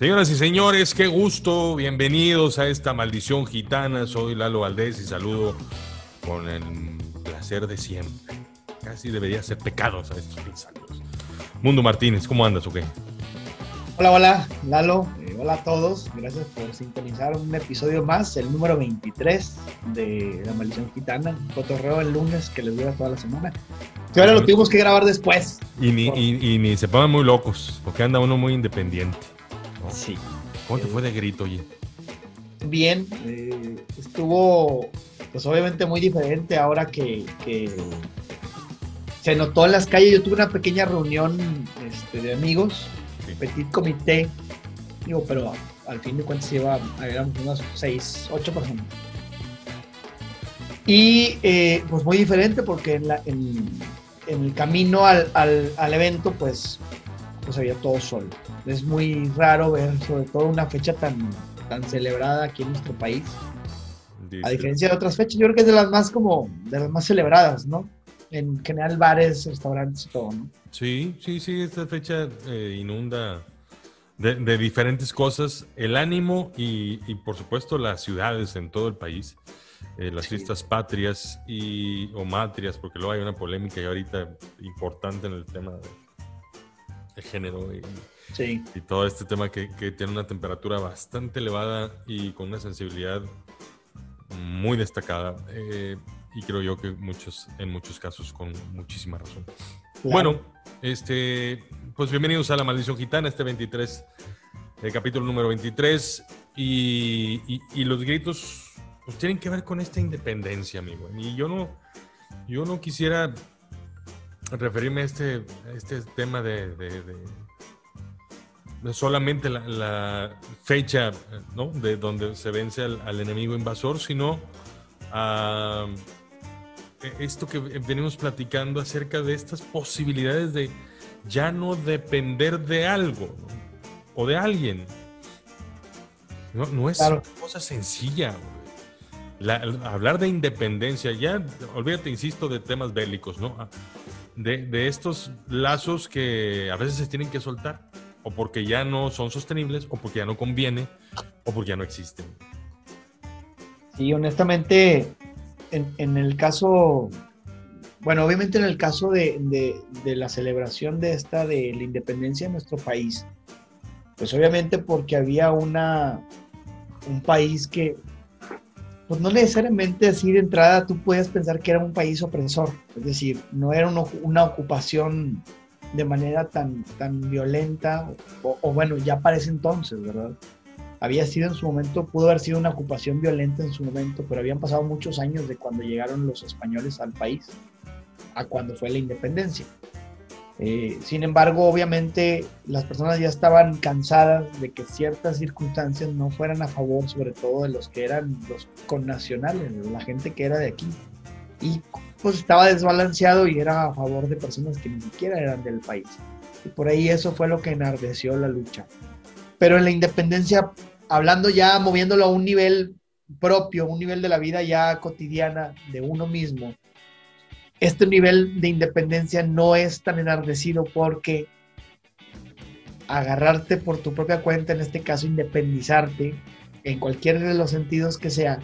Señoras y señores, qué gusto, bienvenidos a esta maldición gitana. Soy Lalo Valdés y saludo con el placer de siempre. Casi debería ser pecados a estos saludos. Mundo Martínez, ¿cómo andas o qué? Hola, hola, Lalo. Eh, hola a todos. Gracias por sintonizar un episodio más, el número 23 de La Maldición Gitana. Cotorreo el lunes que les dura toda la semana. Que ahora lo tuvimos que grabar después. Y ni, y ni se pongan muy locos, porque anda uno muy independiente. Sí. ¿Cómo te fue de grito, oye? Bien, eh, estuvo pues obviamente muy diferente ahora que, se notó en las calles. Yo tuve una pequeña reunión este, de amigos, petit comité, digo, pero al fin de cuentas iba, éramos unas seis, ocho personas. Y eh, pues muy diferente porque en, la, en, el camino al, al, al evento pues pues había todo solo. Es muy raro ver sobre todo una fecha tan, tan celebrada aquí en nuestro país. A diferencia de otras fechas, yo creo que es de las más como, de las más celebradas, ¿no? En general bares, restaurantes y todo, ¿no? Sí, sí, sí, esta fecha eh, inunda de, diferentes cosas el ánimo y, por supuesto las ciudades en todo el país. Eh, las fiestas patrias y, o matrias, porque luego hay una polémica y ahorita importante en el tema de, género y, y todo este tema que, tiene una temperatura bastante elevada y con una sensibilidad muy destacada. Eh, y creo yo que muchos, en muchos casos con muchísima razón. Bueno, este, pues bienvenidos a La Maldición Gitana, este 23, el capítulo número 23. Y, y, los gritos pues, tienen que ver con esta independencia, amigo. Y yo no, yo no quisiera referirme a este, este tema de, solamente la, fecha ¿no? de donde se vence al, enemigo invasor, sino a esto que venimos platicando acerca de estas posibilidades de ya no depender de algo o de alguien. No, no es una cosa sencilla. hablar de independencia, ya olvídate, insisto, de temas bélicos, ¿no? De, estos lazos que a veces se tienen que soltar, o porque ya no son sostenibles, o porque ya no conviene, o porque ya no existen. Sí, honestamente, en, el caso, bueno, obviamente en el caso de, de, la celebración de esta, de la independencia de nuestro país, pues obviamente porque había una, un país que pues no necesariamente así de entrada tú puedes pensar que era un país opresor, es decir, no era una ocupación de manera tan, tan violenta, o, bueno, ya para ese entonces, ¿verdad? Había sido en su momento, pudo haber sido una ocupación violenta en su momento, pero habían pasado muchos años de cuando llegaron los españoles al país a cuando fue la independencia. Eh, sin embargo, obviamente las personas ya estaban cansadas de que ciertas circunstancias no fueran a favor, sobre todo de los que eran los connacionales, la gente que era de aquí. Y pues estaba desbalanceado y era a favor de personas que ni siquiera eran del país. Y por ahí eso fue lo que enardeció la lucha. Pero en la independencia, hablando ya, moviéndolo a un nivel propio, un nivel de la vida ya cotidiana de uno mismo, este nivel de independencia no es tan enardecido porque agarrarte por tu propia cuenta, en este caso independizarte, en cualquier de los sentidos que sea,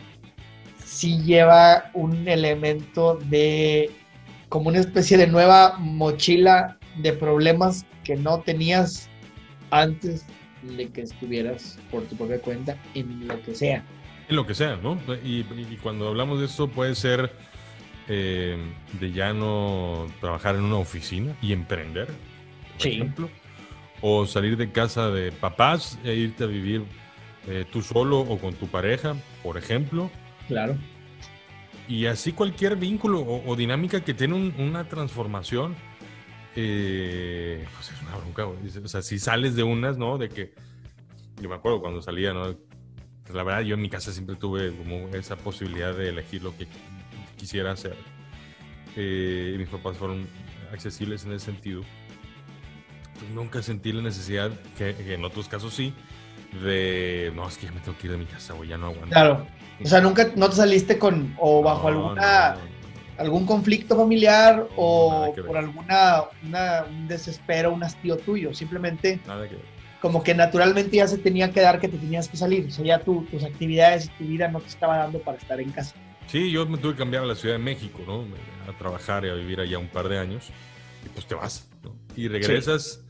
sí lleva un elemento de como una especie de nueva mochila de problemas que no tenías antes de que estuvieras por tu propia cuenta en lo que sea. En lo que sea, ¿no? Y, y cuando hablamos de esto puede ser eh, de ya no trabajar en una oficina y emprender, por ejemplo, o salir de casa de papás e irte a vivir eh, tú solo o con tu pareja, por ejemplo. Claro. Y así cualquier vínculo o, dinámica que tiene una transformación, eh, pues es una bronca. O sea, si sales de unas, ¿no? De que, yo me acuerdo cuando salía, ¿no? La verdad, yo en mi casa siempre tuve como esa posibilidad de elegir lo que quisiera hacer. Eh, mis papás fueron accesibles en ese sentido. Nunca sentí la necesidad, que, en otros casos sí, de no, es que ya me tengo que ir de mi casa o ya no aguanto. Claro. O sea, nunca no te saliste con o bajo alguna algún conflicto familiar o por alguna un desespero, un hastío tuyo, simplemente Nada que como que naturalmente ya se tenía que dar que te tenías que salir. O sea, ya tus actividades y tu vida no te estaba dando para estar en casa. Sí, yo me tuve que cambiar a la Ciudad de México, ¿no? A trabajar y a vivir allá un par de años. Y pues te vas, ¿no? Y regresas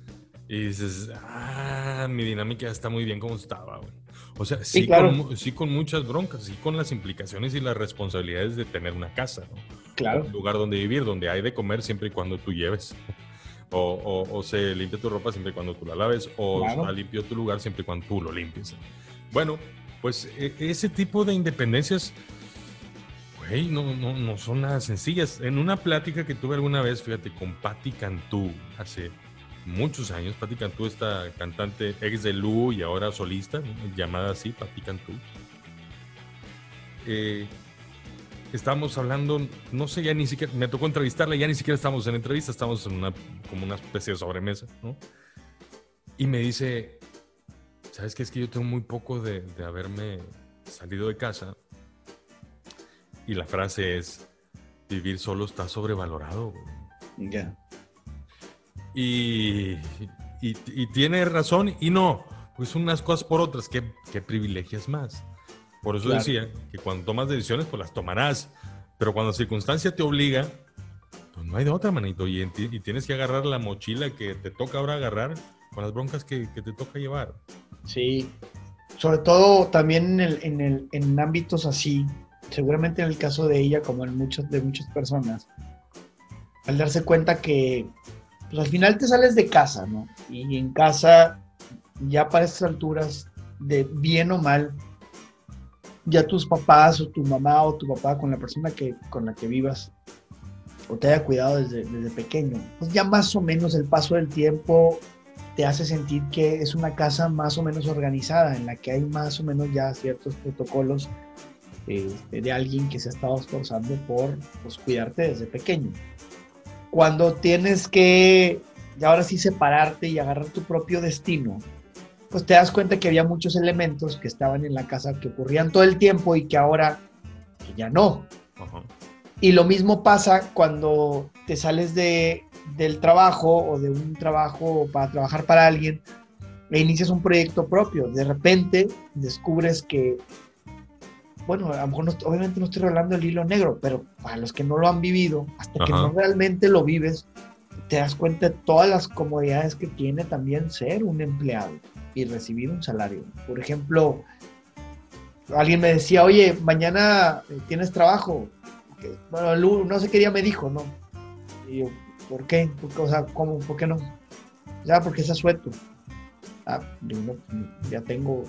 y dices, ah, mi dinámica está muy bien como estaba, güey. O sea, sí, con, sí con muchas broncas, sí con las implicaciones y las responsabilidades de tener una casa, ¿no? Claro. Un lugar donde vivir, donde hay de comer siempre y cuando tú lleves. O, o, se limpia tu ropa siempre y cuando tú la laves, o claro. limpio tu lugar siempre y cuando tú lo limpies. Bueno, pues e, ese tipo de independencias, güey, no, no, no son nada sencillas. En una plática que tuve alguna vez, fíjate, con Patti Cantú, hace muchos años, Patti Cantú, esta cantante ex de Lu y ahora solista, llamada así, Patti Cantú. Eh, estábamos hablando, no sé, ya ni siquiera, me tocó entrevistarla, ya ni siquiera estamos en entrevista, estamos en una, como una especie de sobremesa, ¿no? Y me dice, ¿sabes qué? Es que yo tengo muy poco de, de haberme salido de casa. Y la frase es, vivir solo está sobrevalorado. Ya. Y, y, y, tiene razón y no, pues unas cosas por otras, ¿qué, qué privilegias más? Por eso decía que cuando tomas decisiones, pues las tomarás. Pero cuando la circunstancia te obliga, pues no hay de otra, manito. Y, y tienes que agarrar la mochila que te toca ahora agarrar con las broncas que, que te toca llevar. Sí. Sobre todo también en, el, en, el, en ámbitos así, seguramente en el caso de ella, como en de muchas personas, al darse cuenta que pues al final te sales de casa, ¿no? Y en casa, ya para estas alturas, de bien o mal, ya tus papás o tu mamá o tu papá con la persona que, con la que vivas o te haya cuidado desde, desde pequeño, pues ya más o menos el paso del tiempo te hace sentir que es una casa más o menos organizada, en la que hay más o menos ya ciertos protocolos eh, de alguien que se ha estado esforzando por pues, cuidarte desde pequeño. Cuando tienes que, ahora sí, separarte y agarrar tu propio destino, pues te das cuenta que había muchos elementos que estaban en la casa que ocurrían todo el tiempo y que ahora ya no. Y lo mismo pasa cuando te sales de, del trabajo o de un trabajo para trabajar para alguien e inicias un proyecto propio. De repente descubres que, bueno, a lo mejor no, obviamente no estoy hablando del hilo negro, pero para los que no lo han vivido, hasta que no realmente lo vives, te das cuenta de todas las comodidades que tiene también ser un empleado y recibir un salario. Por ejemplo, alguien me decía, oye, mañana eh, tienes trabajo. Bueno, no sé qué día me dijo, ¿no? Y yo, ¿por qué? o sea, ¿cómo? ¿Por qué no? Ya, porque es asueto. Ah, ya tengo,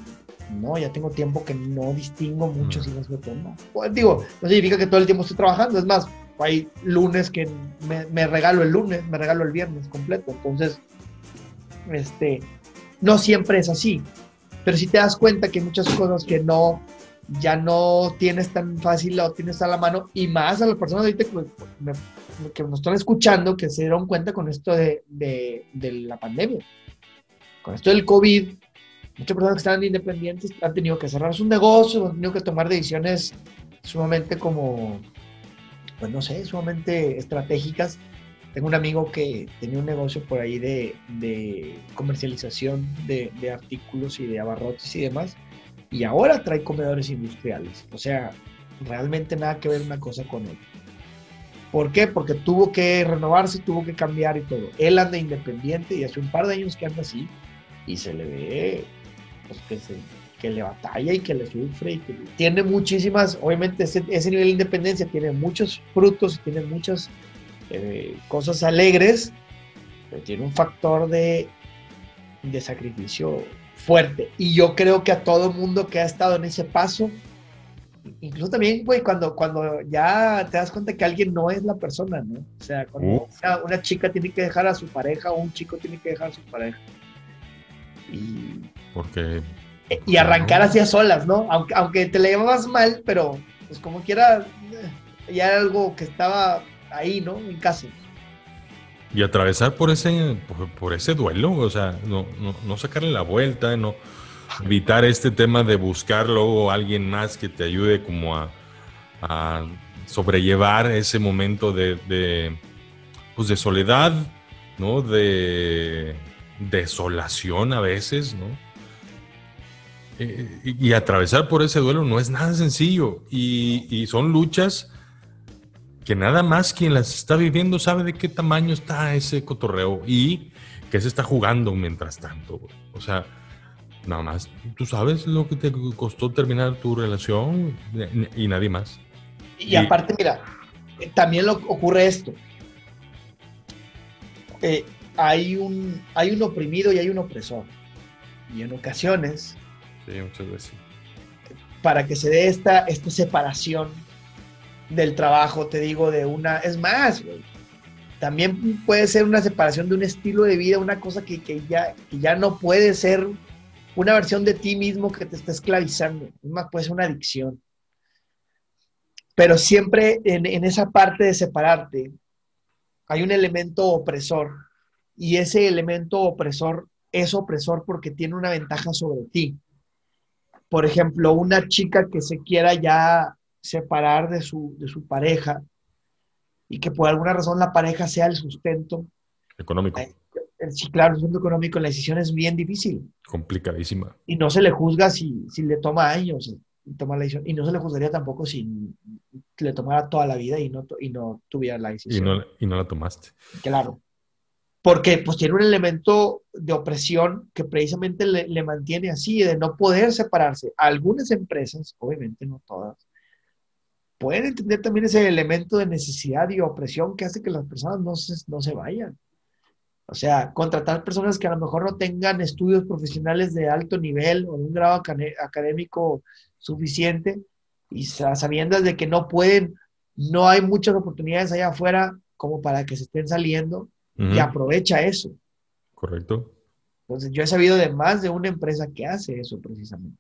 no, ya tengo tiempo que no distingo mucho mm. si es asueto, no. Pues, digo, no significa que todo el tiempo estoy trabajando, es más, hay lunes que me, me regalo el lunes, me regalo el viernes completo, entonces, este, no siempre es así, pero si te das cuenta que hay muchas cosas que no, ya no tienes tan fácil o tienes a la mano, y más a las personas ahorita que, que nos están escuchando, que se dieron cuenta con esto de, de, de la pandemia, con esto del COVID, muchas personas que están independientes han tenido que cerrar su negocio, han tenido que tomar decisiones sumamente como, pues no sé, sumamente estratégicas tengo un amigo que tenía un negocio por ahí de, de comercialización de, de, artículos y de abarrotes y demás, y ahora trae comedores industriales. O sea, realmente nada que ver una cosa con otra. ¿Por qué? Porque tuvo que renovarse, tuvo que cambiar y todo. Él anda independiente y hace un par de años que anda así y se le ve pues, que, se, que le batalla y que le sufre y que tiene muchísimas, obviamente ese, ese nivel de independencia tiene muchos frutos y tiene muchas eh, cosas alegres, pero tiene un factor de, de sacrificio fuerte. Y yo creo que a todo mundo que ha estado en ese paso, incluso también, güey, cuando, cuando ya te das cuenta que alguien no es la persona, ¿no? O sea, cuando una, chica tiene que dejar a su pareja o un chico tiene que dejar a su pareja. Y, porque, y arrancar hacia solas, ¿no? Aunque, aunque te le llevabas mal, pero pues como quiera, eh, ya era algo que estaba ahí, ¿no? En casa. Y atravesar por ese, por, ese duelo, o sea, no, no, sacarle la vuelta, no evitar este tema de buscar luego a alguien más que te ayude como a, sobrellevar ese momento de, de, pues de soledad, ¿no? De desolación a veces, ¿no? Eh, y, atravesar por ese duelo no es nada sencillo y, son luchas que nada más quien las está viviendo sabe de qué tamaño está ese cotorreo y que se está jugando mientras tanto. O sea, nada más tú sabes lo que te costó terminar tu relación y nadie más. Y, aparte, mira, también lo, ocurre esto. Eh, hay, un, hay un oprimido y hay un opresor. Y en ocasiones Sí, muchas veces. Para que se dé esta, esta separación del trabajo, te digo, de una. Es más, También puede ser una separación de un estilo de vida, una cosa que, ya, ya no puede ser una versión de ti mismo que te está esclavizando. Es más, puede ser una adicción. Pero siempre en, en esa parte de separarte hay un elemento opresor y ese elemento opresor es opresor porque tiene una ventaja sobre ti por ejemplo, una chica que se quiera ya separar de su, de su pareja y que por alguna razón la pareja sea el sustento. Económico. Eh, sí, claro, el sustento económico, la decisión es bien difícil. Complicadísima. Y no se le juzga si, si le toma años tomar la decisión. Y no se le juzgaría tampoco si le tomara toda la vida y no, y no tuviera la decisión. Y no, y no la tomaste. Claro porque pues tiene un elemento de opresión que precisamente le, mantiene así, de no poder separarse. Algunas empresas, obviamente no todas, pueden entender también ese elemento de necesidad y opresión que hace que las personas no se, no se vayan. O sea, contratar personas que a lo mejor no tengan estudios profesionales de alto nivel o un grado académico suficiente y sabiendo de que no pueden, no hay muchas oportunidades allá afuera como para que se estén saliendo y aprovecha eso. Correcto. Entonces, yo he sabido de más de una empresa que hace eso precisamente.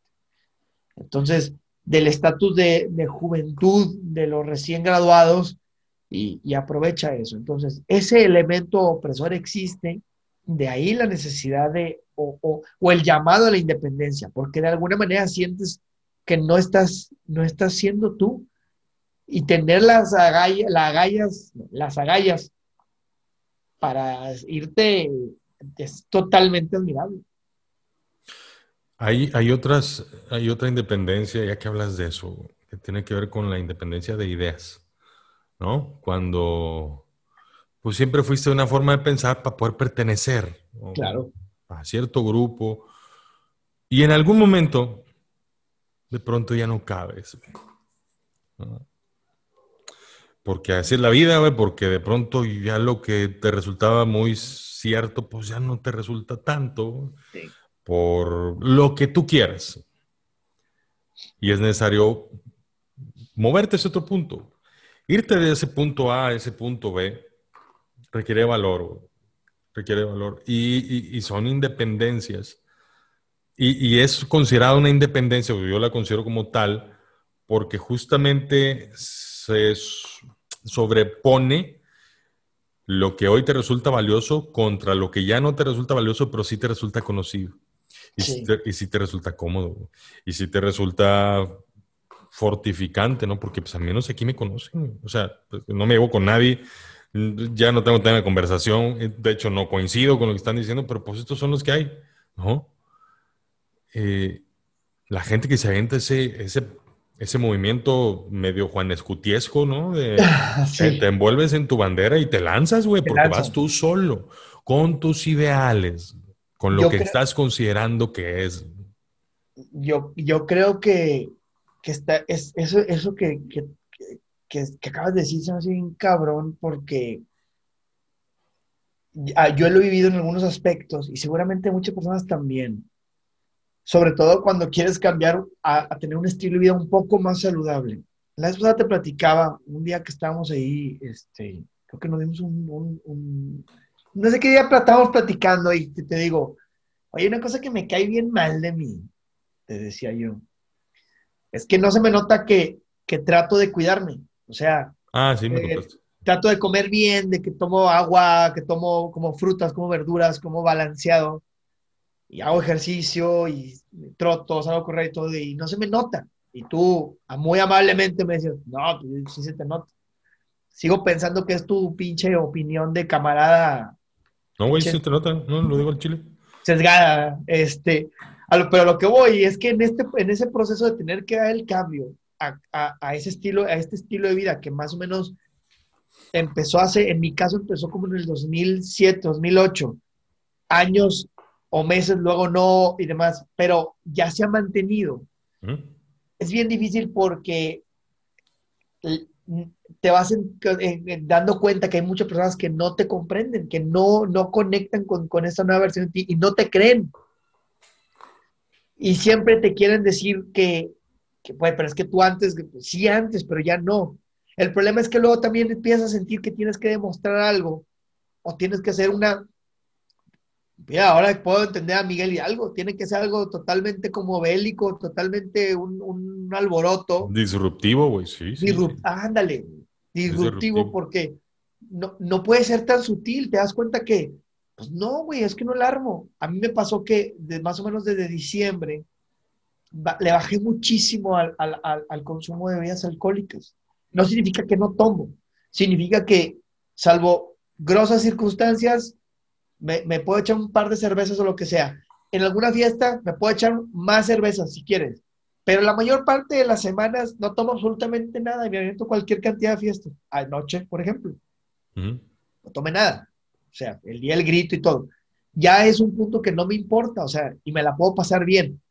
Entonces, del estatus de, juventud de los recién graduados y, aprovecha eso. Entonces, ese elemento opresor existe, de ahí la necesidad de, o, el llamado a la independencia, porque de alguna manera sientes que no estás, no estás siendo tú. Y tener las agallas, las agallas, las agallas para irte es totalmente admirable. Hay, hay, otras, hay otra independencia, ya que hablas de eso, que tiene que ver con la independencia de ideas, ¿no? Cuando, pues siempre fuiste una forma de pensar para poder pertenecer claro. a cierto grupo, y en algún momento, de pronto ya no cabes. ¿no? Porque así es la vida, güey, porque de pronto ya lo que te resultaba muy cierto, pues ya no te resulta tanto por lo que tú quieras. Y es necesario moverte a ese otro punto. Irte de ese punto A a ese punto B requiere valor, requiere valor. Y, son independencias. Y, y, es considerada una independencia, yo la considero como tal, porque justamente se sobrepone lo que hoy te resulta valioso contra lo que ya no te resulta valioso, pero sí te resulta conocido. Y, sí. Si, te, resulta cómodo. Y si te resulta fortificante, ¿no? Porque pues al menos aquí me conocen. O sea, pues, no me llevo con nadie. Ya no tengo tema de conversación. De hecho, no coincido con lo que están diciendo, pero pues estos son los que hay, ¿no? Eh, la gente que se avienta ese, ese ese movimiento medio Juan Escutiesco, ¿no? De, Te envuelves en tu bandera y te lanzas, güey, porque vas tú solo, con tus ideales, con lo que estás considerando que es. Yo, yo creo que, está, es, eso, eso que, acabas de decir se me hace bien cabrón porque yo lo he vivido en algunos aspectos y seguramente muchas personas también sobre todo cuando quieres cambiar a, tener un estilo de vida un poco más saludable. La esposa te platicaba un día que estábamos ahí, este, creo que nos dimos un, no sé qué día estábamos platicando y te, digo, oye, una cosa que me cae bien mal de mí, te decía yo, es que no se me nota que, que trato de cuidarme, o sea, ah, sí, me eh, trato de comer bien, de que tomo agua, que tomo como frutas, como verduras, como balanceado y hago ejercicio y troto, salgo a correr y todo, y no se me nota. Y tú muy amablemente me dices, no, pues, sí se te nota. Sigo pensando que es tu pinche opinión de camarada No, güey, sí te nota, no, lo digo al chile. Sesgada, este, pero lo que voy es que en, este, en ese proceso de tener que dar el cambio a, a, ese estilo, a este estilo de vida que más o menos empezó hace, en mi caso empezó como en el 2007, 2008, años o meses luego no y demás, pero ya se ha mantenido. Es bien difícil porque te vas dando cuenta que hay muchas personas que no te comprenden, que no, no conectan con, con esta nueva versión de ti y no te creen. Y siempre te quieren decir que, que pues, pero es que tú antes, sí antes, pero ya no. El problema es que luego también empiezas a sentir que tienes que demostrar algo o tienes que hacer una... Mira, ahora puedo entender a Miguel y algo, tiene que ser algo totalmente como bélico, totalmente un, alboroto. Disruptivo, güey, sí. sí. ándale, disruptivo, porque no, no puede ser tan sutil, te das cuenta que, pues no, güey, es que no la armo. A mí me pasó que de, más o menos desde diciembre le bajé muchísimo al, al, al consumo de bebidas alcohólicas no significa que no tomo, significa que, salvo grosas circunstancias, me, puedo echar un par de cervezas o lo que sea. En alguna fiesta me puedo echar más cervezas si quieres, pero la mayor parte de las semanas no tomo absolutamente nada y me aviento cualquier cantidad de fiestas. Anoche, por ejemplo, no tomé nada. O sea, el día del grito y todo. Ya es un punto que no me importa, o sea, y me la puedo pasar bien.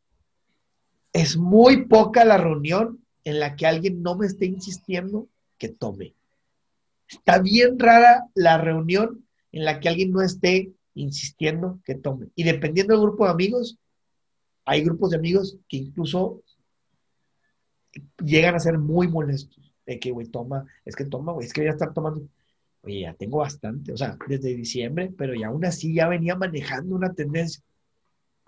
Es muy poca la reunión en la que alguien no me esté insistiendo que tome. Está bien rara la reunión en la que alguien no esté insistiendo que tome. Y dependiendo del grupo de amigos, hay grupos de amigos que incluso llegan a ser muy molestos. De que, güey, toma, es que toma, güey, es que voy a estar tomando. Oye, ya tengo bastante, o sea, desde diciembre, pero ya aún así ya venía manejando una tendencia.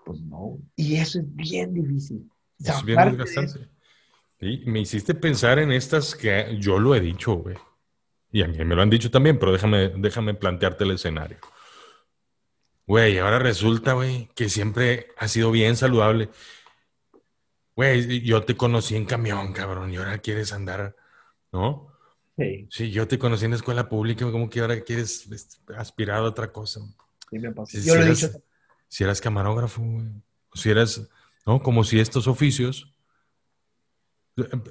Pues no, y eso es bien difícil. es bien desgastante. Sí, me hiciste pensar en estas que yo lo he dicho, güey. Y a mí me lo han dicho también, pero déjame, déjame plantearte el escenario. Güey, ahora resulta, güey, que siempre ha sido bien saludable. Güey, yo te conocí en camión, cabrón, y ahora quieres andar, ¿no? Sí. Sí, yo te conocí en la escuela pública, como que ahora quieres aspirar a otra cosa. Sí, me pasa. Si, yo lo he dicho. Si eras camarógrafo, güey. Si eras, ¿no? Como si estos oficios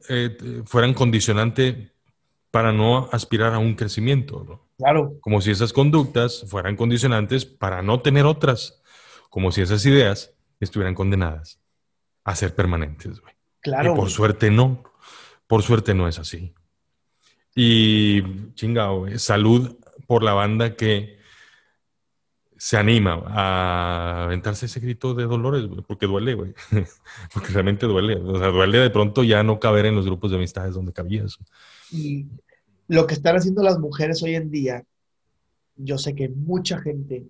eh, fueran condicionante para no aspirar a un crecimiento. Claro. Como si esas conductas fueran condicionantes para no tener otras. Como si esas ideas estuvieran condenadas a ser permanentes. Claro. Y por suerte no. Por suerte no es así. Y chingado, salud por la banda que se anima a aventarse ese grito de dolores, porque duele, güey. porque realmente duele. O sea, duele de pronto ya no caber en los grupos de amistades donde cabías. Y lo que están haciendo las mujeres hoy en día, yo sé que mucha gente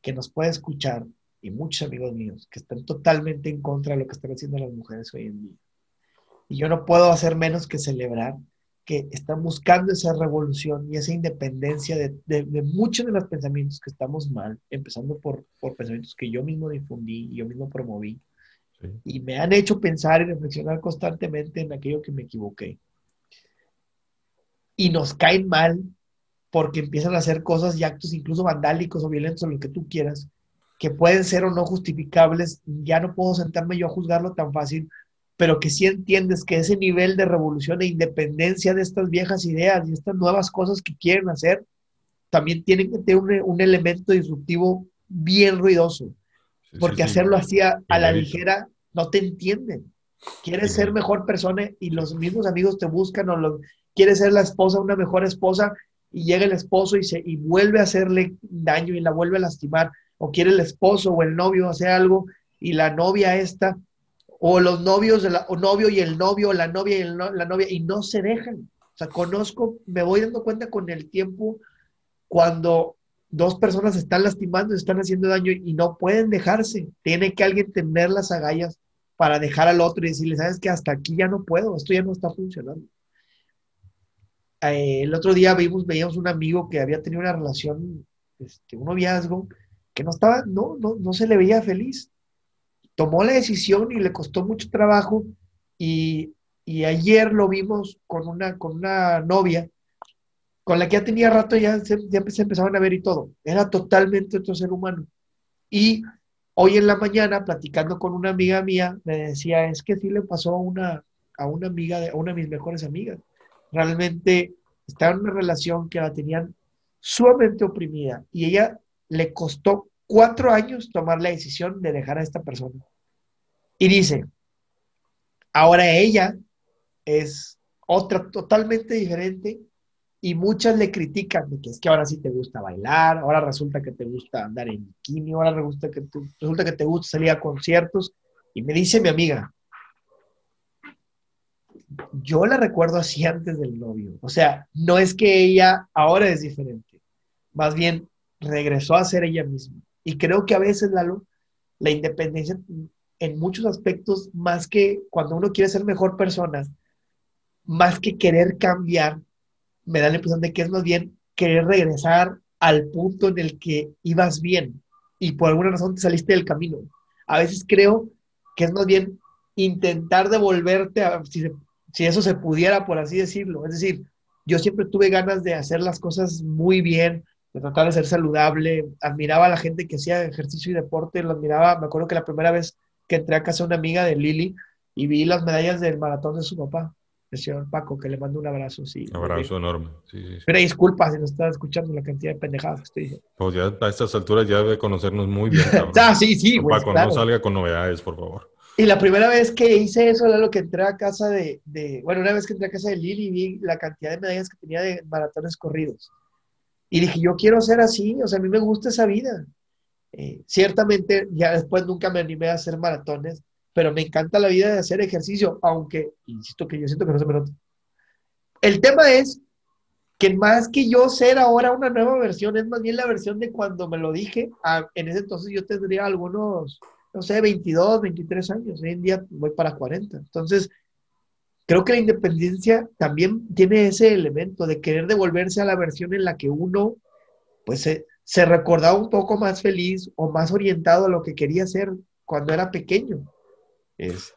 que nos puede escuchar y muchos amigos míos que están totalmente en contra de lo que están haciendo las mujeres hoy en día. Y yo no puedo hacer menos que celebrar que están buscando esa revolución y esa independencia de, de, muchos de los pensamientos que estamos mal, empezando por, por pensamientos que yo mismo difundí y yo mismo promoví, y me han hecho pensar y reflexionar constantemente en aquello que me equivoqué. Y nos caen mal porque empiezan a hacer cosas y actos incluso vandálicos o violentos o lo que tú quieras, que pueden ser o no justificables. Ya no puedo sentarme yo a juzgarlo tan fácil pero que sí entiendes que ese nivel de revolución e independencia de estas viejas ideas y estas nuevas cosas que quieren hacer, también tienen que tener un, elemento disruptivo bien ruidoso, porque hacerlo así a, la ligera no te entienden. Quieres ser mejor persona y los mismos amigos te buscan o los, quieres ser la esposa, una mejor esposa y llega el esposo y, se, y vuelve a hacerle daño y la vuelve a lastimar, o quiere el esposo o el novio hacer algo y la novia esta o los novios, la, o novio y el novio, la novia y la novia, y no se dejan. O sea, conozco, me voy dando cuenta con el tiempo cuando dos personas están lastimando, están haciendo daño y no pueden dejarse. Tiene que alguien tener las agallas para dejar al otro y decirle, sabes que hasta aquí ya no puedo, esto ya no está funcionando. Eh, el otro día vimos, veíamos un amigo que había tenido una relación, este, un noviazgo, que no estaba, no, no, no se le veía feliz tomó la decisión y le costó mucho trabajo y, ayer lo vimos con una, con una novia con la que ya tenía rato, ya se, se empezaban a ver y todo. Era totalmente otro ser humano. Y hoy en la mañana, platicando con una amiga mía, me decía, es que sí le pasó a una, a una amiga, de, a una de mis mejores amigas. Realmente estaba en una relación que la tenían sumamente oprimida y ella le costó cuatro años tomar la decisión de dejar a esta persona. Y dice, ahora ella es otra totalmente diferente y muchas le critican de que es que ahora sí te gusta bailar, ahora resulta que te gusta andar en bikini, ahora resulta que resulta que te gusta salir a conciertos. Y me dice mi amiga, yo la recuerdo así antes del novio. O sea, no es que ella ahora es diferente, más bien regresó a ser ella misma. Y creo que a veces, Lalo, la independencia en muchos aspectos, más que cuando uno quiere ser mejor persona, más que querer cambiar, me da la impresión de que es más bien querer regresar al punto en el que ibas bien y por alguna razón te saliste del camino. A veces creo que es más bien intentar devolverte a, si, si eso se pudiera, por así decirlo. Es decir, yo siempre tuve ganas de hacer las cosas muy bien, de tratar de ser saludable, admiraba a la gente que hacía ejercicio y deporte, lo admiraba, me acuerdo que la primera vez que entré a casa de una amiga de Lili y vi las medallas del maratón de su papá, el señor Paco, que le mando un abrazo. Sí, un abrazo enorme. Sí, Pero disculpa si no estás escuchando la cantidad de pendejadas que estoy diciendo. Pues ya a estas alturas ya debe conocernos muy bien. ah, sí, sí, güey. Paco, no salga con novedades, por favor. Y la primera vez que hice eso era lo que entré a casa de, de, bueno, una vez que entré a casa de Lili vi la cantidad de medallas que tenía de maratones corridos. Y dije, yo quiero ser así, o sea, a mí me gusta esa vida. Eh, ciertamente, ya después nunca me animé a hacer maratones, pero me encanta la vida de hacer ejercicio, aunque, insisto que yo siento que no se me nota. El tema es que más que yo ser ahora una nueva versión, es más bien la versión de cuando me lo dije. en ese entonces yo tendría algunos, no sé, 22, 23 años. Hoy en día voy para 40. Entonces, creo que la independencia también tiene ese elemento de querer devolverse a la versión en la que uno, pues, se, se recordaba un poco más feliz o más orientado a lo que quería ser cuando era pequeño. Este,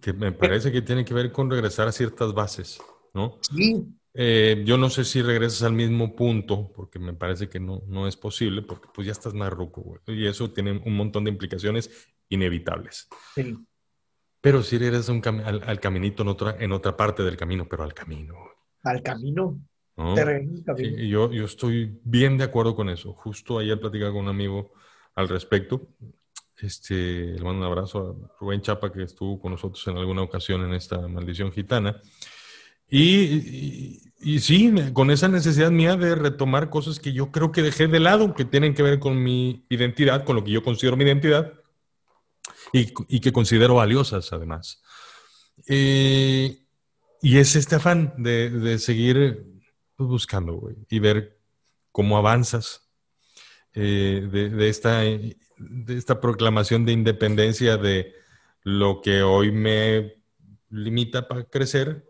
que me parece que tiene que ver con regresar a ciertas bases, ¿no? Sí. Eh, yo no sé si regresas al mismo punto, porque me parece que no, no es posible, porque pues ya estás más ruco, güey. Y eso tiene un montón de implicaciones inevitables. Sí. Pero si regresas al, caminito en otra, en otra parte del camino, pero al camino. Al camino. yo, yo estoy bien de acuerdo con eso. Justo ayer platicaba con un amigo al respecto. Este, le mando un abrazo a Rubén Chapa, que estuvo con nosotros en alguna ocasión en esta maldición gitana. Y, y, sí, con esa necesidad mía de retomar cosas que yo creo que dejé de lado, que tienen que ver con mi identidad, con lo que yo considero mi identidad, y, y que considero valiosas además. Eh, y es este afán de, de seguir pues, buscando, güey, y ver cómo avanzas eh, de, de, esta de esta proclamación de independencia de lo que hoy me limita para crecer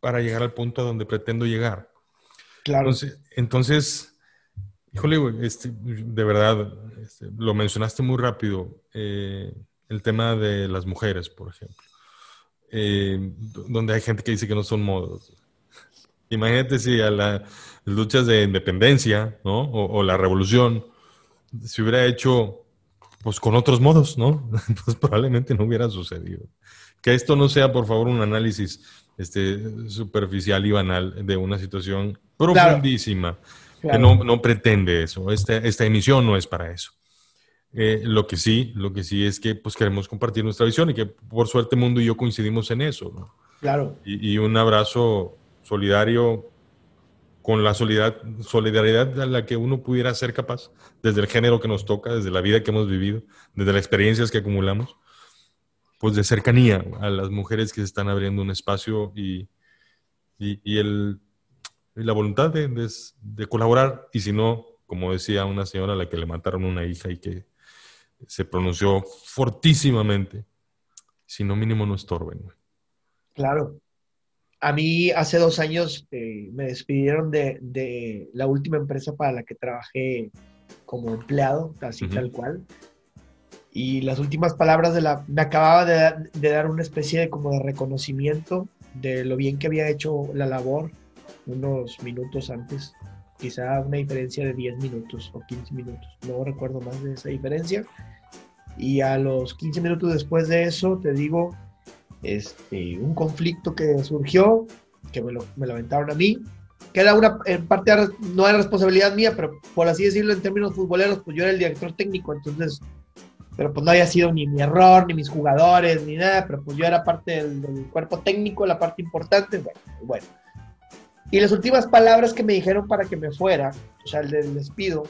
para llegar al punto a donde pretendo llegar. Claro. Entonces, híjole, este, de verdad, este, lo mencionaste muy rápido, eh, el tema de las mujeres, por ejemplo, eh, donde hay gente que dice que no son modos. Imagínate si a las luchas de independencia, ¿no? o la revolución, se hubiera hecho pues con otros modos, ¿no? pues probablemente no hubiera sucedido. Que esto no sea, por favor, un análisis este, superficial y banal de una situación profundísima, que no, no, pretende eso. Este, esta emisión no es para eso. Eh, lo que sí, lo que sí es que pues queremos compartir nuestra visión y que por suerte Mundo y yo coincidimos en eso, ¿no? Claro. Y, y un abrazo solidario con la solidaridad, solidaridad a la que uno pudiera ser capaz, desde el género que nos toca, desde la vida que hemos vivido, desde las experiencias que acumulamos, pues de cercanía a las mujeres que se están abriendo un espacio y, y, el, la voluntad de, de, colaborar, y si no, como decía una señora a la que le mataron una hija y que se pronunció fortísimamente, si no mínimo no estorben. Claro, a mí hace dos años eh, me despidieron de, la última empresa para la que trabajé como empleado, así tal cual. Y las últimas palabras de la... Me acababa de, dar una especie de como de reconocimiento de lo bien que había hecho la labor unos minutos antes, quizá una diferencia de 10 minutos o 15 minutos, no recuerdo más de esa diferencia. Y a los 15 minutos después de eso, te digo, este, un conflicto que surgió, que me lo, me lo aventaron a mí, que era una, en parte no era responsabilidad mía, pero por así decirlo en términos futboleros, pues yo era el director técnico, entonces, pero pues no había sido ni mi error, ni mis jugadores, ni nada, pero pues yo era parte del, cuerpo técnico, la parte importante, bueno, bueno. Y las últimas palabras que me dijeron para que me fuera, o sea, el del despido,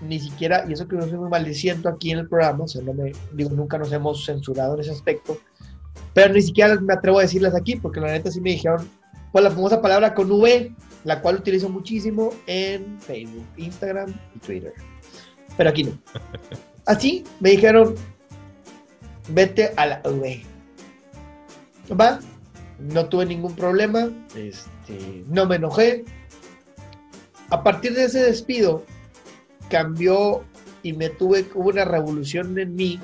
ni siquiera, y eso que yo soy muy maldiciento aquí en el programa, o sea, no me, digo, nunca nos hemos censurado en ese aspecto, pero ni siquiera me atrevo a decirlas aquí, porque la neta sí me dijeron, pues la famosa palabra con V, la cual utilizo muchísimo en Facebook, Instagram y Twitter. Pero aquí no. Así me dijeron, vete a la V. Va, no tuve ningún problema, este, no me enojé. A partir de ese despido, cambió y me tuve una revolución en mí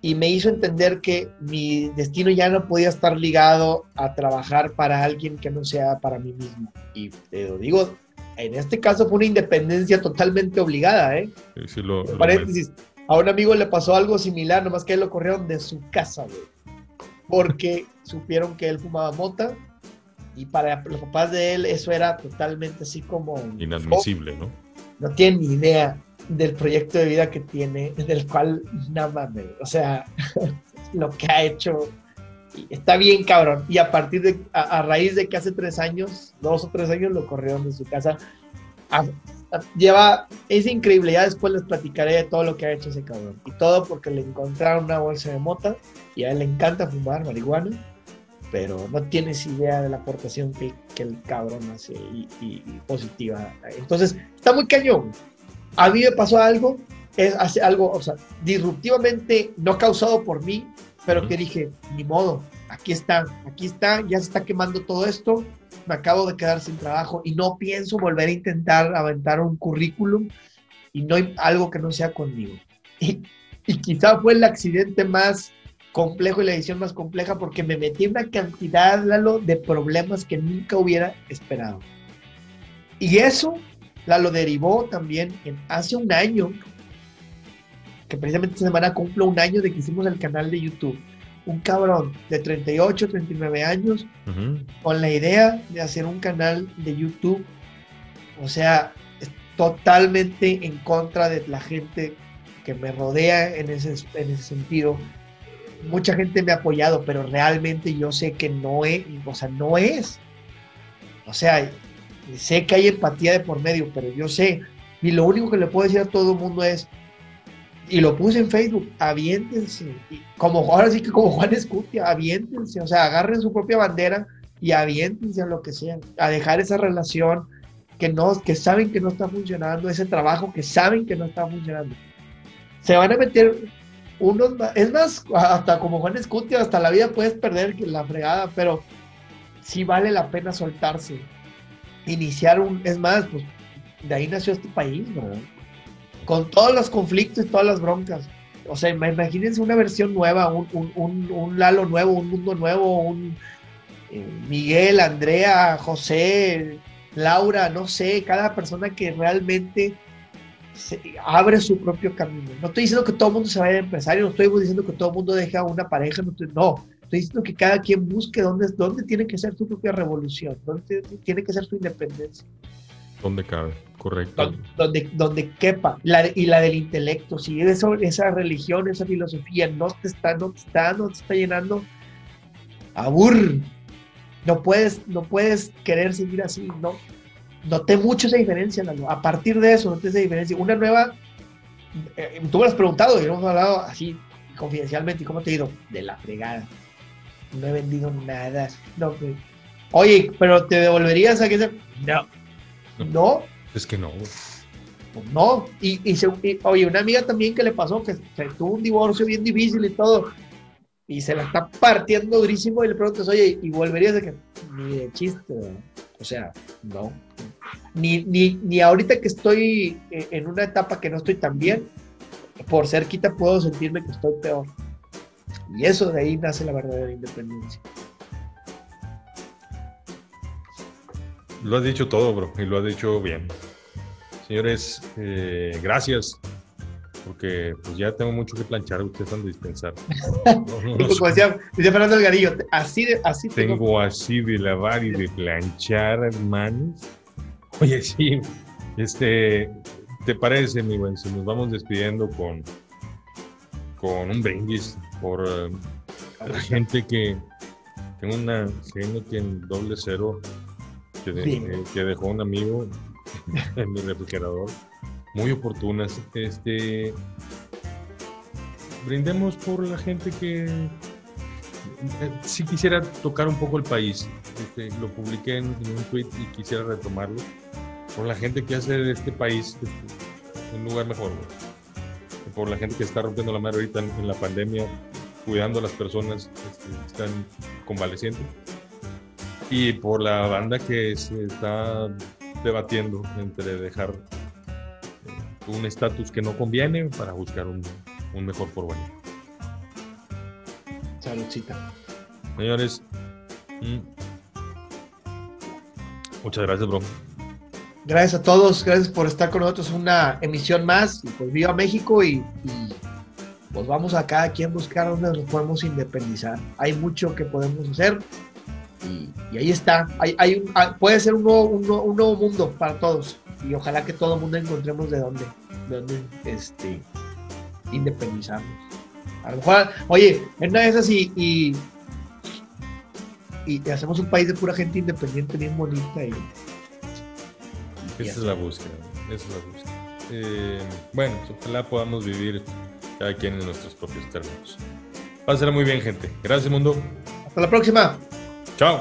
y me hizo entender que mi destino ya no podía estar ligado a trabajar para alguien que no sea para mí mismo. Y te lo digo, en este caso fue una independencia totalmente obligada, ¿eh? Sí, lo, paréntesis, a un amigo le pasó algo similar, nomás que él lo corrieron de su casa, güey. Porque supieron que él fumaba mota y para los papás de él eso era totalmente así como... Inadmisible, ¿no? No tienen ni idea del proyecto de vida que tiene, del cual nada más, o sea, lo que ha hecho está bien cabrón. Y a partir de, a, raíz de que hace tres años, dos o tres años lo corrieron de su casa, lleva, es increíble, ya después les platicaré de todo lo que ha hecho ese cabrón. Y todo porque le encontraron una bolsa de mota y a él le encanta fumar marihuana, pero no tienes idea de la aportación que, el cabrón hace y positiva. Entonces, está muy cañón a mí me pasó algo, es hace algo, o sea, disruptivamente no causado por mí, pero que dije, ni modo, aquí está, aquí está, ya se está quemando todo esto, me acabo de quedar sin trabajo y no pienso volver a intentar aventar un currículum y no algo que no sea conmigo. Y, y quizá fue el accidente más complejo y la edición más compleja porque me metí en una cantidad, Lalo, de problemas que nunca hubiera esperado. Y eso la lo derivó también en hace un año, que precisamente esta semana cumplo un año de que hicimos el canal de YouTube. Un cabrón de 38, 39 años, con la idea de hacer un canal de YouTube. O sea, totalmente en contra de la gente que me rodea en ese, en ese sentido. Mucha gente me ha apoyado, pero realmente yo sé que no es, o sea, no es. O sea, sé que hay empatía de por medio, pero yo sé, y lo único que le puedo decir a todo el mundo es, y lo puse en Facebook, aviéntense, como ahora sí que como Juan Escutia, aviéntense, o sea, agarren su propia bandera y aviéntense a lo que sea, a dejar esa relación que no, que saben que no está funcionando, ese trabajo que saben que no está funcionando. Se van a meter unos, es más, hasta como Juan Escutia, hasta la vida puedes perder la fregada, pero sí vale la pena soltarse iniciar un, es más, pues de ahí nació este país, Con todos los conflictos y todas las broncas. O sea, imagínense una versión nueva, un, un, un, Lalo nuevo, un mundo nuevo, un eh, Miguel, Andrea, José, Laura, no sé, cada persona que realmente abre su propio camino. No estoy diciendo que todo el mundo se vaya a empresario, no estoy diciendo que todo el mundo deje a una pareja, no, no Estoy diciendo que cada quien busque dónde, dónde tiene que ser su propia revolución, dónde tiene que ser su independencia. Donde cabe, correcto. Donde, donde, quepa. La, y la del intelecto. Si eso, esa religión, esa filosofía no te está, no te está, no te está llenando, abur. No puedes, no puedes querer seguir así, ¿no? Noté mucho esa diferencia, A partir de eso, noté esa diferencia. Una nueva, eh, tú me lo has preguntado y hemos hablado así confidencialmente, ¿y cómo te he ido? De la fregada no he vendido nada. No, Oye, pero ¿te devolverías a que se... No. No. Es que no. Pues no. Y, y, oye, una amiga también que le pasó, que tuvo un divorcio bien difícil y todo, y se la está partiendo durísimo y le preguntas, oye, ¿y volverías a que? Ni de chiste, o sea, no. Ni, ni, ni ahorita que estoy en una etapa que no estoy tan bien, por cerquita puedo sentirme que estoy peor. Y eso de ahí nace la verdadera independencia. Lo has dicho todo, bro, y lo has dicho bien. Señores, eh, gracias, porque pues ya tengo mucho que planchar, ustedes han de dispensar. Como decía, decía Fernando Algarillo, así de, así tengo, así de lavar y de planchar, hermanos. Oye, sí, este, ¿te parece, mi buen? Si nos vamos despidiendo con, con un brindis por eh, la gente que tengo una que en doble cero que, eh, que dejó un amigo en mi refrigerador. Muy oportunas. Este, brindemos por la gente que eh, si quisiera tocar un poco el país. Este, lo publiqué en, un tweet y quisiera retomarlo. Por la gente que hace de este país este, un lugar mejor. Por la gente que está rompiendo la madre ahorita en, la pandemia, cuidando a las personas este, que están convalecientes. Y por la banda que se está debatiendo entre dejar eh, un estatus que no conviene para buscar un, mejor porvenir. Saludcita. Señores, mm, muchas gracias, bro. Gracias a todos, gracias por estar con nosotros una emisión más. Y pues viva México y, pues vamos a cada quien buscar donde nos podemos independizar. Hay mucho que podemos hacer y, ahí está. Ah, puede ser un nuevo, un, nuevo, mundo para todos. Y ojalá que todo el mundo encontremos de dónde, de dónde este, independizarnos. A lo mejor, oye, en una de esas y, y, hacemos un país de pura gente independiente bien bonita. Y, esa es la búsqueda. Esa es la búsqueda. Eh, bueno, ojalá podamos vivir cada quien en nuestros propios términos. Pásala muy bien, gente. Gracias, mundo. Hasta la próxima. Chao.